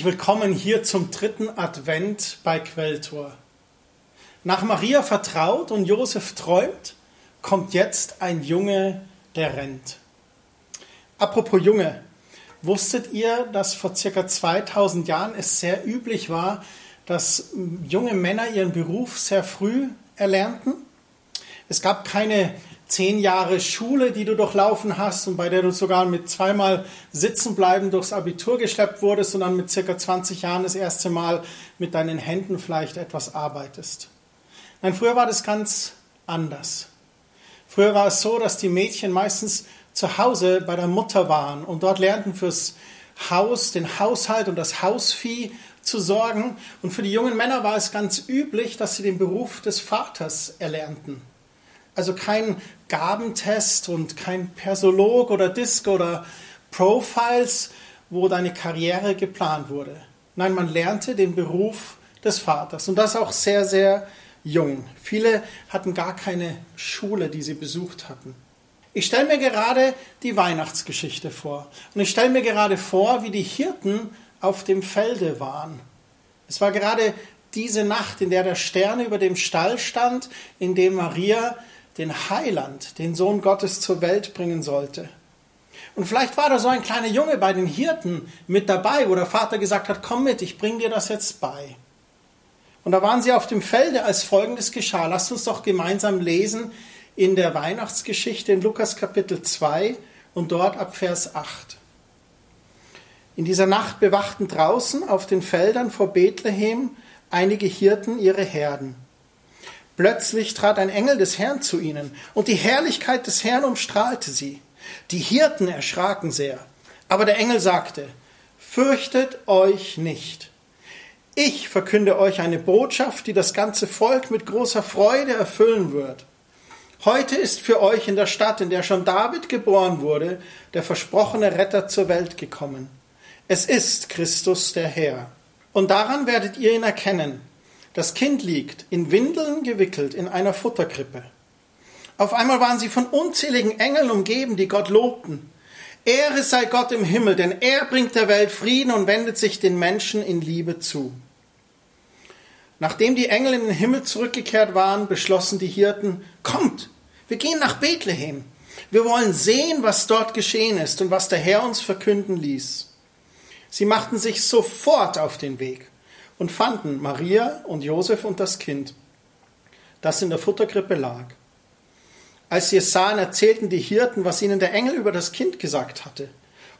herzlich willkommen hier zum dritten Advent bei Quelltor. Nach Maria vertraut und Josef träumt, kommt jetzt ein Junge, der rennt. Apropos Junge, wusstet ihr, dass vor circa 2000 Jahren es sehr üblich war, dass junge Männer ihren Beruf sehr früh erlernten? Es gab keine zehn Jahre Schule, die du durchlaufen hast und bei der du sogar mit zweimal Sitzenbleiben durchs Abitur geschleppt wurdest und dann mit circa 20 Jahren das erste Mal mit deinen Händen vielleicht etwas arbeitest. Nein, früher war das ganz anders. Früher war es so, dass die Mädchen meistens zu Hause bei der Mutter waren und dort lernten fürs Haus, den Haushalt und das Hausvieh zu sorgen. Und für die jungen Männer war es ganz üblich, dass sie den Beruf des Vaters erlernten. Also kein Gabentest und kein Persolog oder Disc oder Profiles, wo deine Karriere geplant wurde. Nein, man lernte den Beruf des Vaters und das auch sehr, sehr jung. Viele hatten gar keine Schule, die sie besucht hatten. Ich stelle mir gerade die Weihnachtsgeschichte vor und ich stelle mir gerade vor, wie die Hirten auf dem Felde waren. Es war gerade diese Nacht, in der der Stern über dem Stall stand, in dem Maria den Heiland, den Sohn Gottes zur Welt bringen sollte. Und vielleicht war da so ein kleiner Junge bei den Hirten mit dabei, wo der Vater gesagt hat, komm mit, ich bring dir das jetzt bei. Und da waren sie auf dem Felde, als folgendes geschah. Lasst uns doch gemeinsam lesen in der Weihnachtsgeschichte in Lukas Kapitel 2 und dort ab Vers 8. In dieser Nacht bewachten draußen auf den Feldern vor Bethlehem einige Hirten ihre Herden. Plötzlich trat ein Engel des Herrn zu ihnen, und die Herrlichkeit des Herrn umstrahlte sie. Die Hirten erschraken sehr. Aber der Engel sagte, Fürchtet euch nicht. Ich verkünde euch eine Botschaft, die das ganze Volk mit großer Freude erfüllen wird. Heute ist für euch in der Stadt, in der schon David geboren wurde, der versprochene Retter zur Welt gekommen. Es ist Christus der Herr. Und daran werdet ihr ihn erkennen. Das Kind liegt, in Windeln gewickelt, in einer Futterkrippe. Auf einmal waren sie von unzähligen Engeln umgeben, die Gott lobten. Ehre sei Gott im Himmel, denn er bringt der Welt Frieden und wendet sich den Menschen in Liebe zu. Nachdem die Engel in den Himmel zurückgekehrt waren, beschlossen die Hirten, kommt, wir gehen nach Bethlehem. Wir wollen sehen, was dort geschehen ist und was der Herr uns verkünden ließ. Sie machten sich sofort auf den Weg und fanden Maria und Josef und das Kind, das in der Futterkrippe lag. Als sie es sahen, erzählten die Hirten, was ihnen der Engel über das Kind gesagt hatte.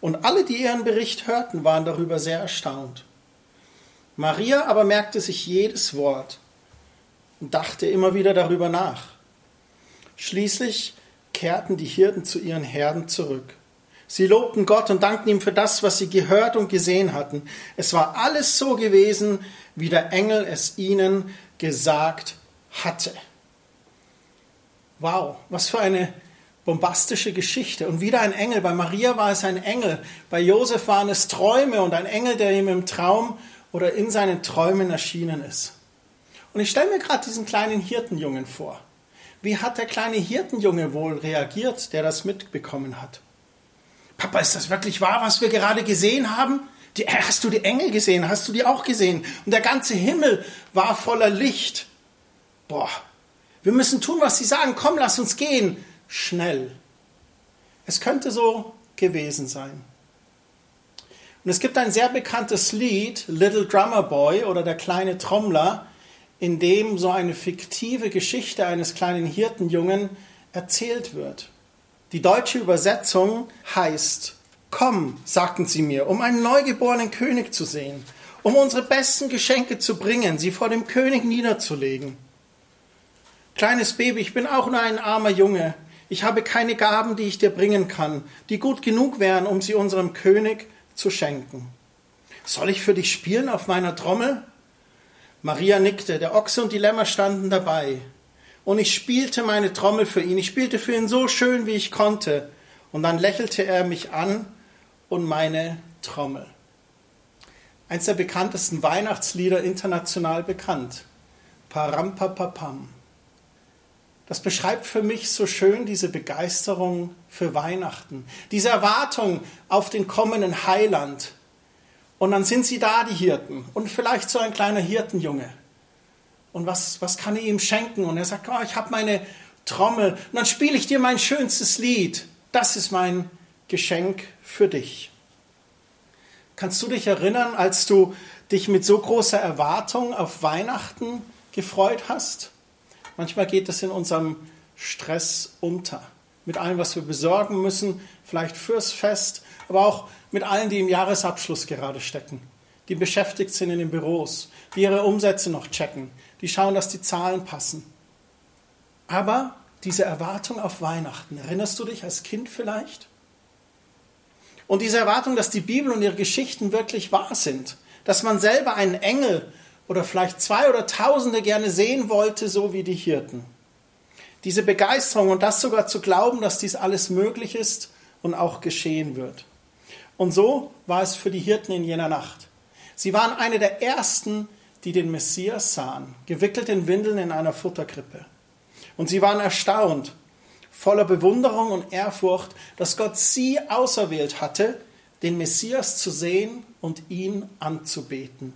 Und alle, die ihren Bericht hörten, waren darüber sehr erstaunt. Maria aber merkte sich jedes Wort und dachte immer wieder darüber nach. Schließlich kehrten die Hirten zu ihren Herden zurück. Sie lobten Gott und dankten ihm für das, was sie gehört und gesehen hatten. Es war alles so gewesen, wie der Engel es ihnen gesagt hatte. Wow, was für eine bombastische Geschichte. Und wieder ein Engel. Bei Maria war es ein Engel. Bei Josef waren es Träume und ein Engel, der ihm im Traum oder in seinen Träumen erschienen ist. Und ich stelle mir gerade diesen kleinen Hirtenjungen vor. Wie hat der kleine Hirtenjunge wohl reagiert, der das mitbekommen hat? Papa, ist das wirklich wahr, was wir gerade gesehen haben? Die, äh, hast du die Engel gesehen? Hast du die auch gesehen? Und der ganze Himmel war voller Licht. Boah, wir müssen tun, was sie sagen. Komm, lass uns gehen. Schnell. Es könnte so gewesen sein. Und es gibt ein sehr bekanntes Lied, Little Drummer Boy oder der kleine Trommler, in dem so eine fiktive Geschichte eines kleinen Hirtenjungen erzählt wird. Die deutsche Übersetzung heißt, Komm, sagten sie mir, um einen neugeborenen König zu sehen, um unsere besten Geschenke zu bringen, sie vor dem König niederzulegen. Kleines Baby, ich bin auch nur ein armer Junge. Ich habe keine Gaben, die ich dir bringen kann, die gut genug wären, um sie unserem König zu schenken. Soll ich für dich spielen auf meiner Trommel? Maria nickte, der Ochse und die Lämmer standen dabei und ich spielte meine Trommel für ihn. Ich spielte für ihn so schön, wie ich konnte. Und dann lächelte er mich an und meine Trommel. Eins der bekanntesten Weihnachtslieder international bekannt. Parampapapam. Das beschreibt für mich so schön diese Begeisterung für Weihnachten, diese Erwartung auf den kommenden Heiland Und dann sind sie da, die Hirten. Und vielleicht so ein kleiner Hirtenjunge. Und was, was kann ich ihm schenken? Und er sagt, oh, ich habe meine Trommel. Und dann spiele ich dir mein schönstes Lied. Das ist mein Geschenk für dich. Kannst du dich erinnern, als du dich mit so großer Erwartung auf Weihnachten gefreut hast? Manchmal geht es in unserem Stress unter. Mit allem, was wir besorgen müssen, vielleicht fürs Fest, aber auch mit allen, die im Jahresabschluss gerade stecken, die beschäftigt sind in den Büros, die ihre Umsätze noch checken, die schauen, dass die Zahlen passen. Aber diese Erwartung auf Weihnachten, erinnerst du dich als Kind vielleicht? Und diese Erwartung, dass die Bibel und ihre Geschichten wirklich wahr sind, dass man selber einen Engel oder vielleicht zwei oder Tausende gerne sehen wollte, so wie die Hirten. Diese Begeisterung und das sogar zu glauben, dass dies alles möglich ist und auch geschehen wird. Und so war es für die Hirten in jener Nacht. Sie waren eine der ersten, die den Messias sahen, gewickelt in Windeln in einer Futterkrippe. Und sie waren erstaunt, voller Bewunderung und Ehrfurcht, dass Gott sie auserwählt hatte, den Messias zu sehen und ihn anzubeten.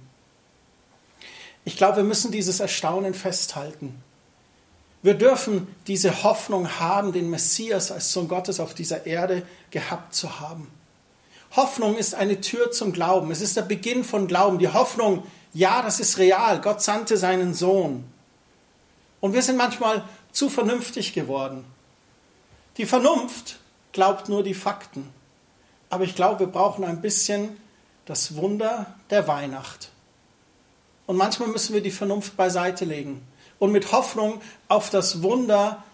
Ich glaube, wir müssen dieses Erstaunen festhalten. Wir dürfen diese Hoffnung haben, den Messias als Sohn Gottes auf dieser Erde gehabt zu haben. Hoffnung ist eine Tür zum Glauben. Es ist der Beginn von Glauben. Die Hoffnung, ja, das ist real. Gott sandte seinen Sohn. Und wir sind manchmal zu vernünftig geworden. Die Vernunft glaubt nur die Fakten. Aber ich glaube, wir brauchen ein bisschen das Wunder der Weihnacht. Und manchmal müssen wir die Vernunft beiseite legen und mit Hoffnung auf das Wunder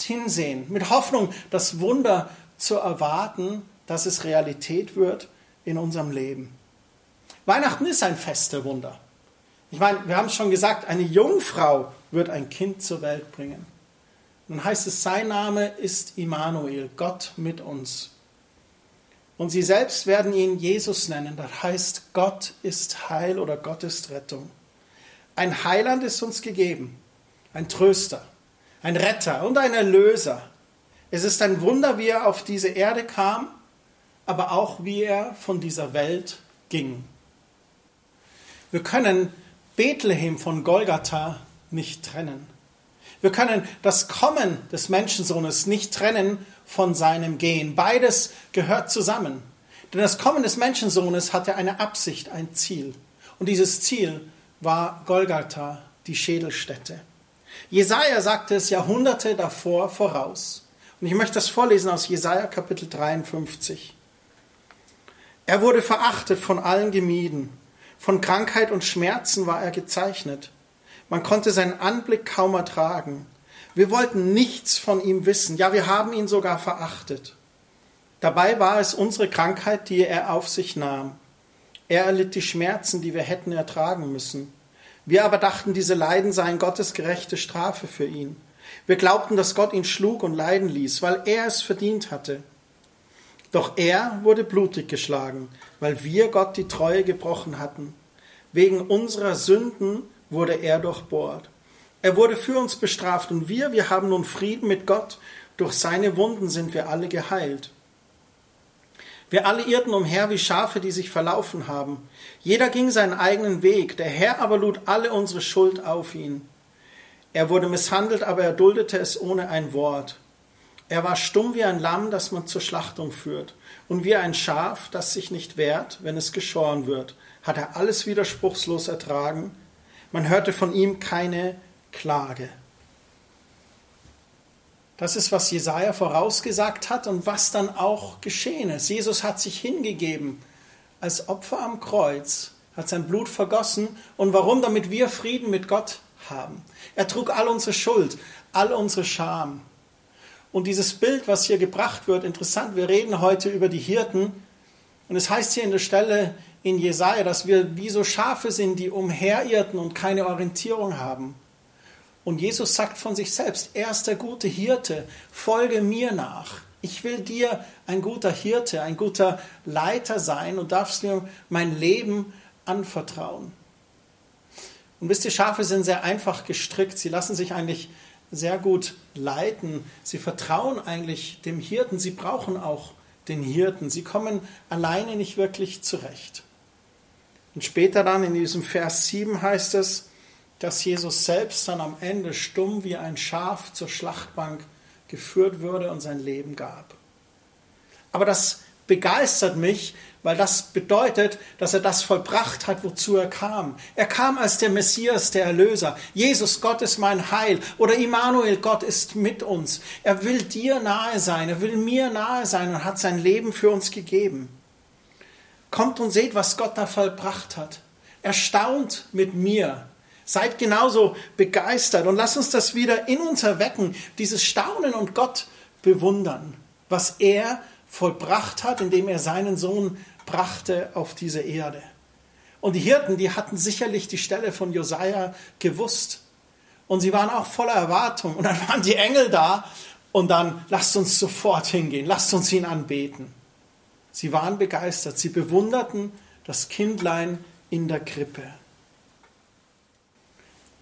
hinsehen. Mit Hoffnung, das Wunder zu erwarten, dass es Realität wird in unserem Leben. Weihnachten ist ein Fest der Wunder. Ich meine, wir haben es schon gesagt, eine Jungfrau wird ein Kind zur Welt bringen. Dann heißt es, sein Name ist Immanuel, Gott mit uns. Und sie selbst werden ihn Jesus nennen. Das heißt, Gott ist Heil oder Gott ist Rettung. Ein Heiland ist uns gegeben, ein Tröster, ein Retter und ein Erlöser. Es ist ein Wunder, wie er auf diese Erde kam, aber auch wie er von dieser Welt ging. Wir können Bethlehem von Golgatha nicht trennen. Wir können das Kommen des Menschensohnes nicht trennen von seinem Gehen. Beides gehört zusammen. Denn das Kommen des Menschensohnes hatte eine Absicht, ein Ziel. Und dieses Ziel war Golgatha, die Schädelstätte. Jesaja sagte es Jahrhunderte davor voraus. Und ich möchte das vorlesen aus Jesaja Kapitel 53. Er wurde verachtet, von allen gemieden. Von Krankheit und Schmerzen war er gezeichnet. Man konnte seinen Anblick kaum ertragen. Wir wollten nichts von ihm wissen, ja wir haben ihn sogar verachtet. Dabei war es unsere Krankheit, die er auf sich nahm. Er erlitt die Schmerzen, die wir hätten ertragen müssen. Wir aber dachten, diese Leiden seien Gottes gerechte Strafe für ihn. Wir glaubten, dass Gott ihn schlug und leiden ließ, weil er es verdient hatte. Doch er wurde blutig geschlagen, weil wir Gott die Treue gebrochen hatten. Wegen unserer Sünden wurde er durchbohrt. Er wurde für uns bestraft und wir, wir haben nun Frieden mit Gott. Durch seine Wunden sind wir alle geheilt. Wir alle irrten umher wie Schafe, die sich verlaufen haben. Jeder ging seinen eigenen Weg, der Herr aber lud alle unsere Schuld auf ihn. Er wurde misshandelt, aber er duldete es ohne ein Wort. Er war stumm wie ein Lamm, das man zur Schlachtung führt, und wie ein Schaf, das sich nicht wehrt, wenn es geschoren wird, hat er alles widerspruchslos ertragen. Man hörte von ihm keine Klage. Das ist, was Jesaja vorausgesagt hat und was dann auch geschehen ist. Jesus hat sich hingegeben als Opfer am Kreuz, hat sein Blut vergossen. Und warum? Damit wir Frieden mit Gott haben. Er trug all unsere Schuld, all unsere Scham. Und dieses Bild, was hier gebracht wird, interessant, wir reden heute über die Hirten. Und es heißt hier in der Stelle in Jesaja, dass wir wie so Schafe sind, die umherirrten und keine Orientierung haben. Und Jesus sagt von sich selbst, er ist der gute Hirte, folge mir nach. Ich will dir ein guter Hirte, ein guter Leiter sein und darfst mir mein Leben anvertrauen. Und wisst ihr, Schafe sind sehr einfach gestrickt. Sie lassen sich eigentlich sehr gut leiten. Sie vertrauen eigentlich dem Hirten. Sie brauchen auch den Hirten. Sie kommen alleine nicht wirklich zurecht. Und später dann in diesem Vers 7 heißt es, dass Jesus selbst dann am Ende stumm wie ein Schaf zur Schlachtbank geführt wurde und sein Leben gab. Aber das begeistert mich, weil das bedeutet, dass er das vollbracht hat, wozu er kam. Er kam als der Messias, der Erlöser. Jesus, Gott ist mein Heil. Oder Immanuel, Gott ist mit uns. Er will dir nahe sein, er will mir nahe sein und hat sein Leben für uns gegeben. Kommt und seht, was Gott da vollbracht hat. Erstaunt mit mir. Seid genauso begeistert und lasst uns das wieder in uns erwecken, dieses Staunen und Gott bewundern, was er vollbracht hat, indem er seinen Sohn brachte auf diese Erde. Und die Hirten, die hatten sicherlich die Stelle von Josaja gewusst. Und sie waren auch voller Erwartung. Und dann waren die Engel da. Und dann lasst uns sofort hingehen. Lasst uns ihn anbeten. Sie waren begeistert. Sie bewunderten das Kindlein in der Krippe.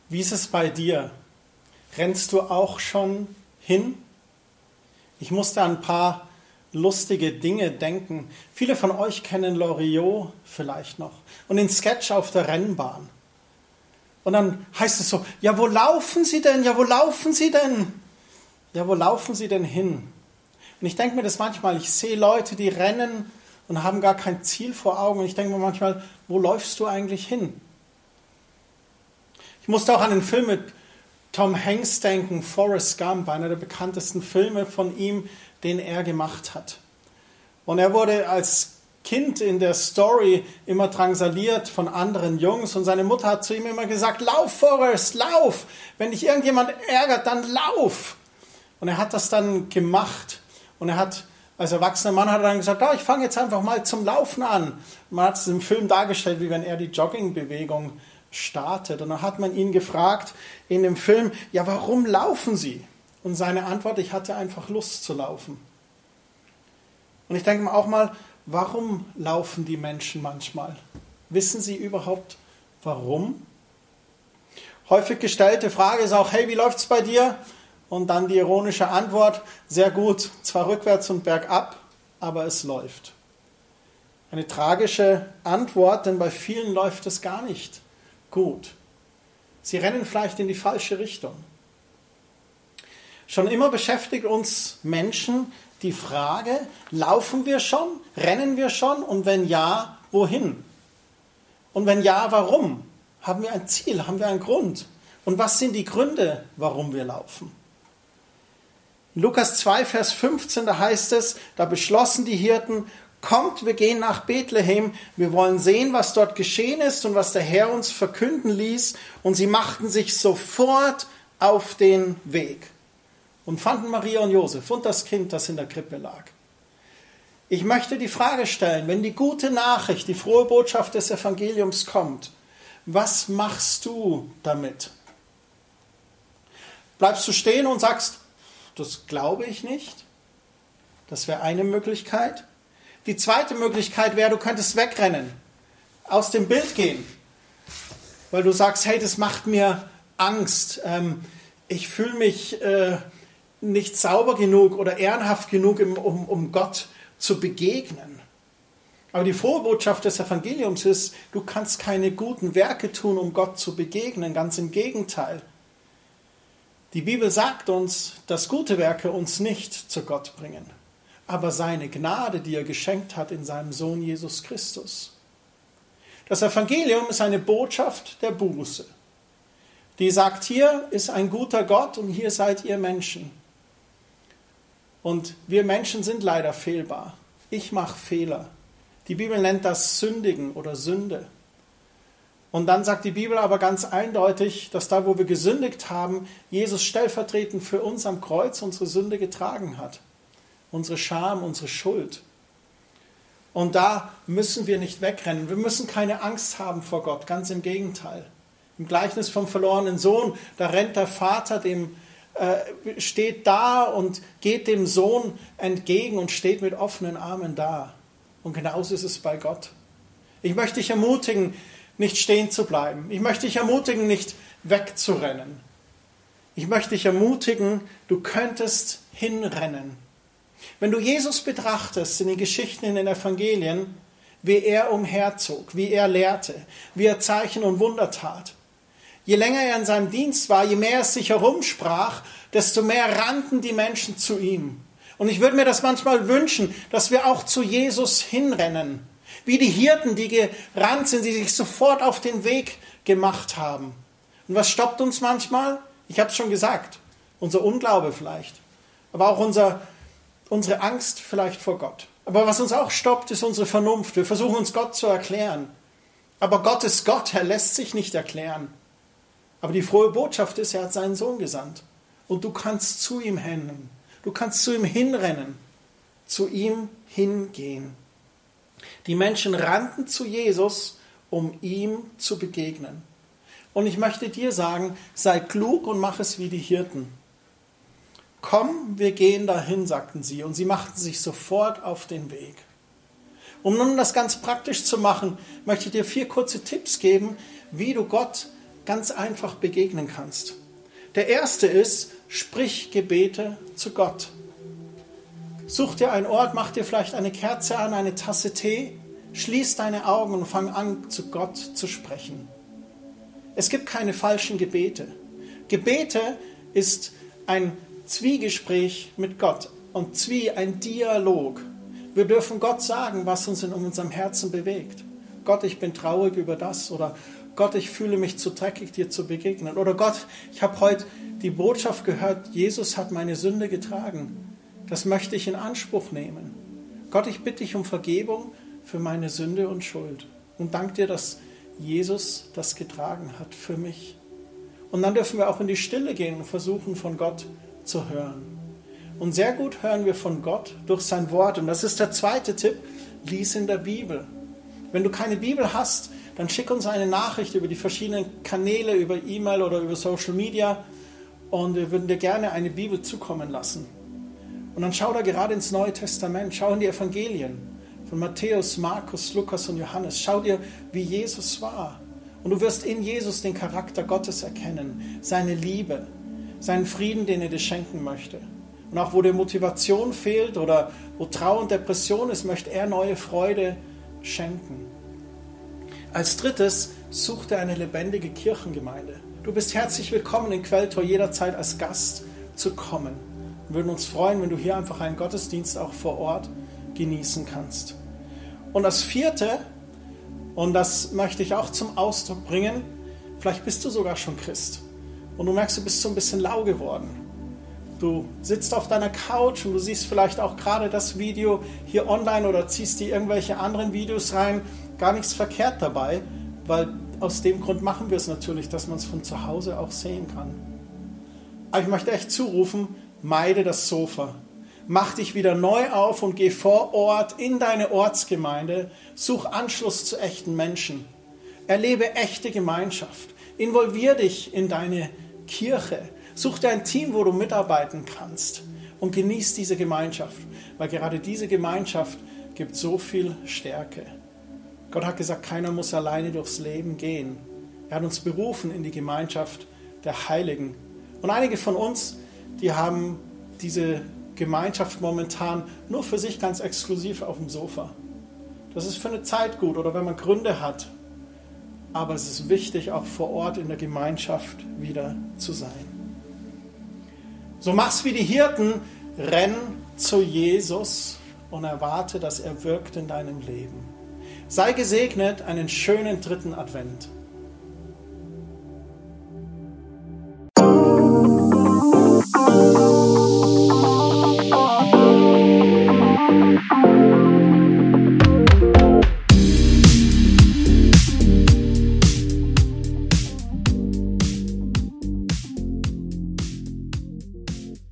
Wie ist es bei dir? Rennst du auch schon hin? Ich musste ein paar lustige Dinge denken. Viele von euch kennen Loriot vielleicht noch und den Sketch auf der Rennbahn. Und dann heißt es so, ja, wo laufen Sie denn? Ja, wo laufen Sie denn? Ja, wo laufen Sie denn hin? Und ich denke mir das manchmal, ich sehe Leute, die rennen und haben gar kein Ziel vor Augen. Und ich denke mir manchmal, wo läufst du eigentlich hin? Ich musste auch an den Film mit Tom Hanks denken, Forrest Gump, einer der bekanntesten Filme von ihm, den er gemacht hat. Und er wurde als Kind in der Story immer drangsaliert von anderen Jungs und seine Mutter hat zu ihm immer gesagt, lauf Forrest, lauf, wenn dich irgendjemand ärgert, dann lauf. Und er hat das dann gemacht und er hat als erwachsener Mann hat er dann gesagt, oh, ich fange jetzt einfach mal zum Laufen an. Man hat es im Film dargestellt, wie wenn er die Joggingbewegung startet. Und dann hat man ihn gefragt in dem Film, ja, warum laufen Sie? Und seine Antwort, ich hatte einfach Lust zu laufen. Und ich denke mir auch mal, warum laufen die Menschen manchmal? Wissen sie überhaupt warum? Häufig gestellte Frage ist auch, hey, wie läuft es bei dir? Und dann die ironische Antwort, sehr gut, zwar rückwärts und bergab, aber es läuft. Eine tragische Antwort, denn bei vielen läuft es gar nicht gut. Sie rennen vielleicht in die falsche Richtung. Schon immer beschäftigt uns Menschen die Frage, laufen wir schon, rennen wir schon und wenn ja, wohin? Und wenn ja, warum? Haben wir ein Ziel, haben wir einen Grund? Und was sind die Gründe, warum wir laufen? In Lukas 2, Vers 15, da heißt es, da beschlossen die Hirten, kommt, wir gehen nach Bethlehem, wir wollen sehen, was dort geschehen ist und was der Herr uns verkünden ließ. Und sie machten sich sofort auf den Weg und fanden Maria und Josef und das Kind, das in der Krippe lag. Ich möchte die Frage stellen, wenn die gute Nachricht, die frohe Botschaft des Evangeliums kommt, was machst du damit? Bleibst du stehen und sagst, das glaube ich nicht? Das wäre eine Möglichkeit. Die zweite Möglichkeit wäre, du könntest wegrennen, aus dem Bild gehen, weil du sagst, hey, das macht mir Angst. Ähm, ich fühle mich äh, nicht sauber genug oder ehrenhaft genug, um, um Gott zu begegnen. Aber die Vorbotschaft des Evangeliums ist, du kannst keine guten Werke tun, um Gott zu begegnen. Ganz im Gegenteil. Die Bibel sagt uns, dass gute Werke uns nicht zu Gott bringen, aber seine Gnade, die er geschenkt hat in seinem Sohn Jesus Christus. Das Evangelium ist eine Botschaft der Buße, die sagt, hier ist ein guter Gott und hier seid ihr Menschen. Und wir Menschen sind leider fehlbar. Ich mache Fehler. Die Bibel nennt das Sündigen oder Sünde. Und dann sagt die Bibel aber ganz eindeutig, dass da, wo wir gesündigt haben, Jesus stellvertretend für uns am Kreuz unsere Sünde getragen hat. Unsere Scham, unsere Schuld. Und da müssen wir nicht wegrennen. Wir müssen keine Angst haben vor Gott. Ganz im Gegenteil. Im Gleichnis vom verlorenen Sohn, da rennt der Vater dem äh, steht da und geht dem Sohn entgegen und steht mit offenen Armen da. Und genauso ist es bei Gott. Ich möchte dich ermutigen, nicht stehen zu bleiben. Ich möchte dich ermutigen, nicht wegzurennen. Ich möchte dich ermutigen, du könntest hinrennen. Wenn du Jesus betrachtest in den Geschichten in den Evangelien, wie er umherzog, wie er lehrte, wie er Zeichen und Wunder tat. Je länger er in seinem Dienst war, je mehr es sich herumsprach, desto mehr rannten die Menschen zu ihm. Und ich würde mir das manchmal wünschen, dass wir auch zu Jesus hinrennen. Wie die Hirten, die gerannt sind, die sich sofort auf den Weg gemacht haben. Und was stoppt uns manchmal? Ich habe es schon gesagt, unser Unglaube vielleicht, aber auch unser, unsere Angst vielleicht vor Gott. Aber was uns auch stoppt, ist unsere Vernunft. Wir versuchen uns Gott zu erklären. Aber Gott ist Gott, er lässt sich nicht erklären. Aber die frohe Botschaft ist, er hat seinen Sohn gesandt. Und du kannst zu ihm rennen. Du kannst zu ihm hinrennen, zu ihm hingehen. Die Menschen rannten zu Jesus, um ihm zu begegnen. Und ich möchte dir sagen, sei klug und mach es wie die Hirten. Komm, wir gehen dahin, sagten sie, und sie machten sich sofort auf den Weg. Um nun das ganz praktisch zu machen, möchte ich dir vier kurze Tipps geben, wie du Gott ganz einfach begegnen kannst. Der erste ist, sprich Gebete zu Gott. Such dir einen Ort, mach dir vielleicht eine Kerze an, eine Tasse Tee, schließ deine Augen und fang an, zu Gott zu sprechen. Es gibt keine falschen Gebete. Gebete ist ein Zwiegespräch mit Gott und Zwie ein Dialog. Wir dürfen Gott sagen, was uns in unserem Herzen bewegt. Gott, ich bin traurig über das oder Gott, ich fühle mich zu dreckig, dir zu begegnen. Oder Gott, ich habe heute die Botschaft gehört, Jesus hat meine Sünde getragen. Das möchte ich in Anspruch nehmen. Gott, ich bitte dich um Vergebung für meine Sünde und Schuld. Und danke dir, dass Jesus das getragen hat für mich. Und dann dürfen wir auch in die Stille gehen und versuchen, von Gott zu hören. Und sehr gut hören wir von Gott durch sein Wort. Und das ist der zweite Tipp, lies in der Bibel. Wenn du keine Bibel hast, dann schick uns eine Nachricht über die verschiedenen Kanäle, über E-Mail oder über Social Media und wir würden dir gerne eine Bibel zukommen lassen. Und dann schau da gerade ins Neue Testament, schau in die Evangelien von Matthäus, Markus, Lukas und Johannes. Schau dir, wie Jesus war. Und du wirst in Jesus den Charakter Gottes erkennen, seine Liebe, seinen Frieden, den er dir schenken möchte. Und auch wo dir Motivation fehlt oder wo Trauer und Depression ist, möchte er neue Freude schenken. Als drittes such dir eine lebendige Kirchengemeinde. Du bist herzlich willkommen in Quelltor jederzeit als Gast zu kommen. Wir würden uns freuen, wenn du hier einfach einen Gottesdienst auch vor Ort genießen kannst. Und das vierte, und das möchte ich auch zum Ausdruck bringen, vielleicht bist du sogar schon Christ und du merkst, du bist so ein bisschen lau geworden. Du sitzt auf deiner Couch und du siehst vielleicht auch gerade das Video hier online oder ziehst dir irgendwelche anderen Videos rein gar nichts verkehrt dabei, weil aus dem Grund machen wir es natürlich, dass man es von zu Hause auch sehen kann. Aber ich möchte echt zurufen, meide das Sofa. Mach dich wieder neu auf und geh vor Ort in deine Ortsgemeinde. Such Anschluss zu echten Menschen. Erlebe echte Gemeinschaft. Involvier dich in deine Kirche. Such dir ein Team, wo du mitarbeiten kannst. Und genieß diese Gemeinschaft, weil gerade diese Gemeinschaft gibt so viel Stärke. Gott hat gesagt, keiner muss alleine durchs Leben gehen. Er hat uns berufen in die Gemeinschaft der Heiligen. Und einige von uns, die haben diese Gemeinschaft momentan nur für sich ganz exklusiv auf dem Sofa. Das ist für eine Zeit gut oder wenn man Gründe hat. Aber es ist wichtig, auch vor Ort in der Gemeinschaft wieder zu sein. So mach's wie die Hirten, renn zu Jesus und erwarte, dass er wirkt in deinem Leben. Sei gesegnet, einen schönen dritten Advent.